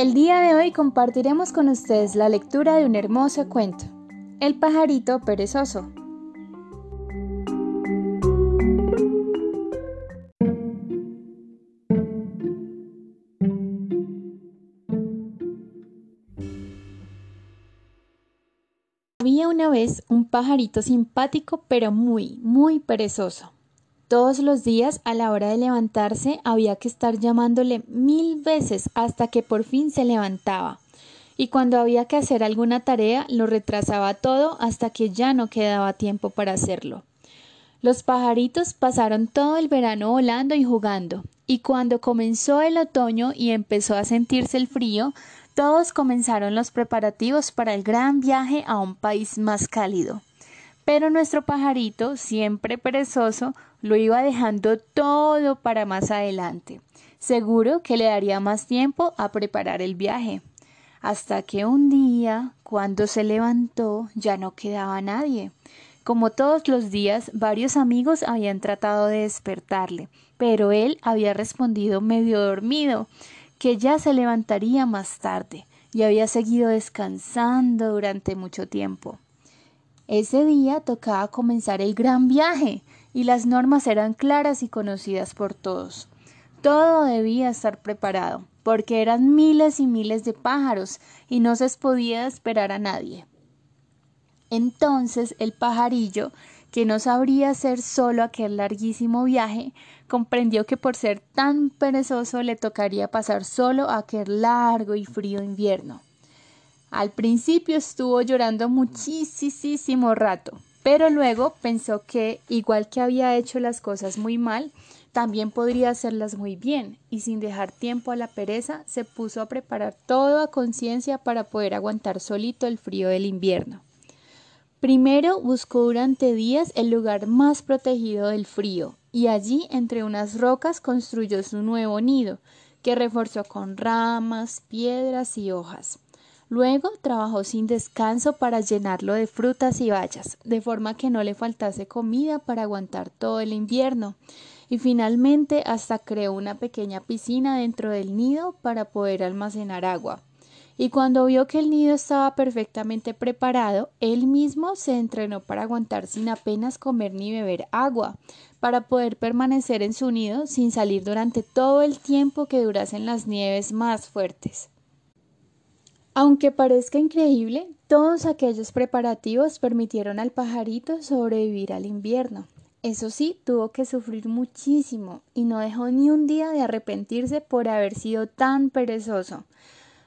El día de hoy compartiremos con ustedes la lectura de un hermoso cuento, El pajarito perezoso. Había una vez un pajarito simpático pero muy, muy perezoso. Todos los días a la hora de levantarse había que estar llamándole mil veces hasta que por fin se levantaba. Y cuando había que hacer alguna tarea lo retrasaba todo hasta que ya no quedaba tiempo para hacerlo. Los pajaritos pasaron todo el verano volando y jugando, y cuando comenzó el otoño y empezó a sentirse el frío, todos comenzaron los preparativos para el gran viaje a un país más cálido. Pero nuestro pajarito, siempre perezoso, lo iba dejando todo para más adelante. Seguro que le daría más tiempo a preparar el viaje. Hasta que un día, cuando se levantó, ya no quedaba nadie. Como todos los días, varios amigos habían tratado de despertarle, pero él había respondido medio dormido, que ya se levantaría más tarde, y había seguido descansando durante mucho tiempo. Ese día tocaba comenzar el gran viaje y las normas eran claras y conocidas por todos. Todo debía estar preparado, porque eran miles y miles de pájaros y no se podía esperar a nadie. Entonces el pajarillo, que no sabría hacer solo aquel larguísimo viaje, comprendió que por ser tan perezoso le tocaría pasar solo aquel largo y frío invierno. Al principio estuvo llorando muchísimo rato, pero luego pensó que, igual que había hecho las cosas muy mal, también podría hacerlas muy bien, y sin dejar tiempo a la pereza, se puso a preparar todo a conciencia para poder aguantar solito el frío del invierno. Primero buscó durante días el lugar más protegido del frío, y allí entre unas rocas construyó su nuevo nido, que reforzó con ramas, piedras y hojas. Luego trabajó sin descanso para llenarlo de frutas y bayas, de forma que no le faltase comida para aguantar todo el invierno. Y finalmente hasta creó una pequeña piscina dentro del nido para poder almacenar agua. Y cuando vio que el nido estaba perfectamente preparado, él mismo se entrenó para aguantar sin apenas comer ni beber agua, para poder permanecer en su nido sin salir durante todo el tiempo que durasen las nieves más fuertes. Aunque parezca increíble, todos aquellos preparativos permitieron al pajarito sobrevivir al invierno. Eso sí, tuvo que sufrir muchísimo y no dejó ni un día de arrepentirse por haber sido tan perezoso.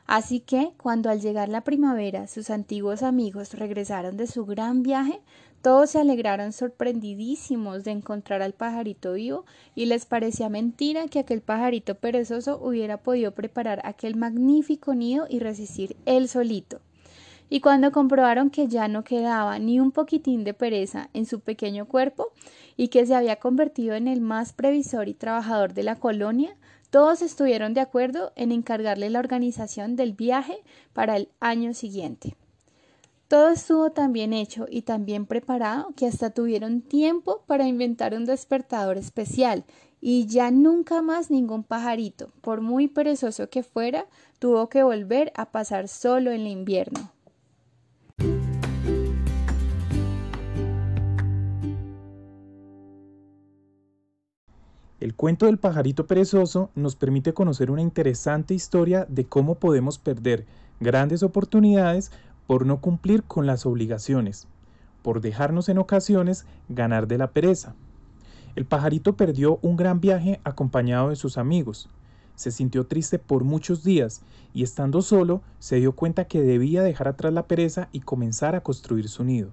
Así que, cuando al llegar la primavera sus antiguos amigos regresaron de su gran viaje, todos se alegraron sorprendidísimos de encontrar al pajarito vivo y les parecía mentira que aquel pajarito perezoso hubiera podido preparar aquel magnífico nido y resistir él solito. Y cuando comprobaron que ya no quedaba ni un poquitín de pereza en su pequeño cuerpo y que se había convertido en el más previsor y trabajador de la colonia, todos estuvieron de acuerdo en encargarle la organización del viaje para el año siguiente. Todo estuvo tan bien hecho y tan bien preparado que hasta tuvieron tiempo para inventar un despertador especial y ya nunca más ningún pajarito, por muy perezoso que fuera, tuvo que volver a pasar solo en el invierno. El cuento del pajarito perezoso nos permite conocer una interesante historia de cómo podemos perder grandes oportunidades por no cumplir con las obligaciones, por dejarnos en ocasiones ganar de la pereza. El pajarito perdió un gran viaje acompañado de sus amigos. Se sintió triste por muchos días y estando solo se dio cuenta que debía dejar atrás la pereza y comenzar a construir su nido.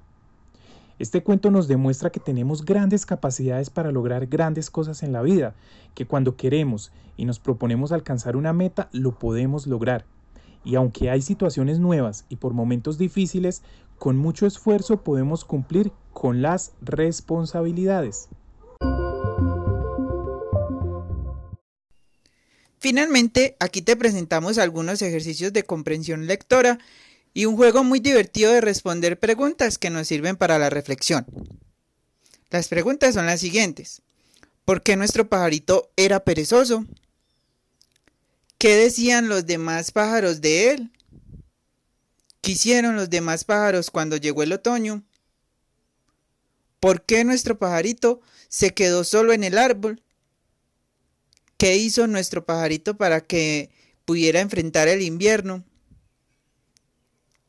Este cuento nos demuestra que tenemos grandes capacidades para lograr grandes cosas en la vida, que cuando queremos y nos proponemos alcanzar una meta, lo podemos lograr. Y aunque hay situaciones nuevas y por momentos difíciles, con mucho esfuerzo podemos cumplir con las responsabilidades. Finalmente, aquí te presentamos algunos ejercicios de comprensión lectora y un juego muy divertido de responder preguntas que nos sirven para la reflexión. Las preguntas son las siguientes. ¿Por qué nuestro pajarito era perezoso? ¿Qué decían los demás pájaros de él? ¿Qué hicieron los demás pájaros cuando llegó el otoño? ¿Por qué nuestro pajarito se quedó solo en el árbol? ¿Qué hizo nuestro pajarito para que pudiera enfrentar el invierno?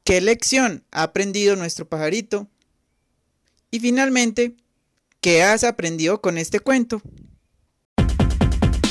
¿Qué lección ha aprendido nuestro pajarito? Y finalmente, ¿qué has aprendido con este cuento?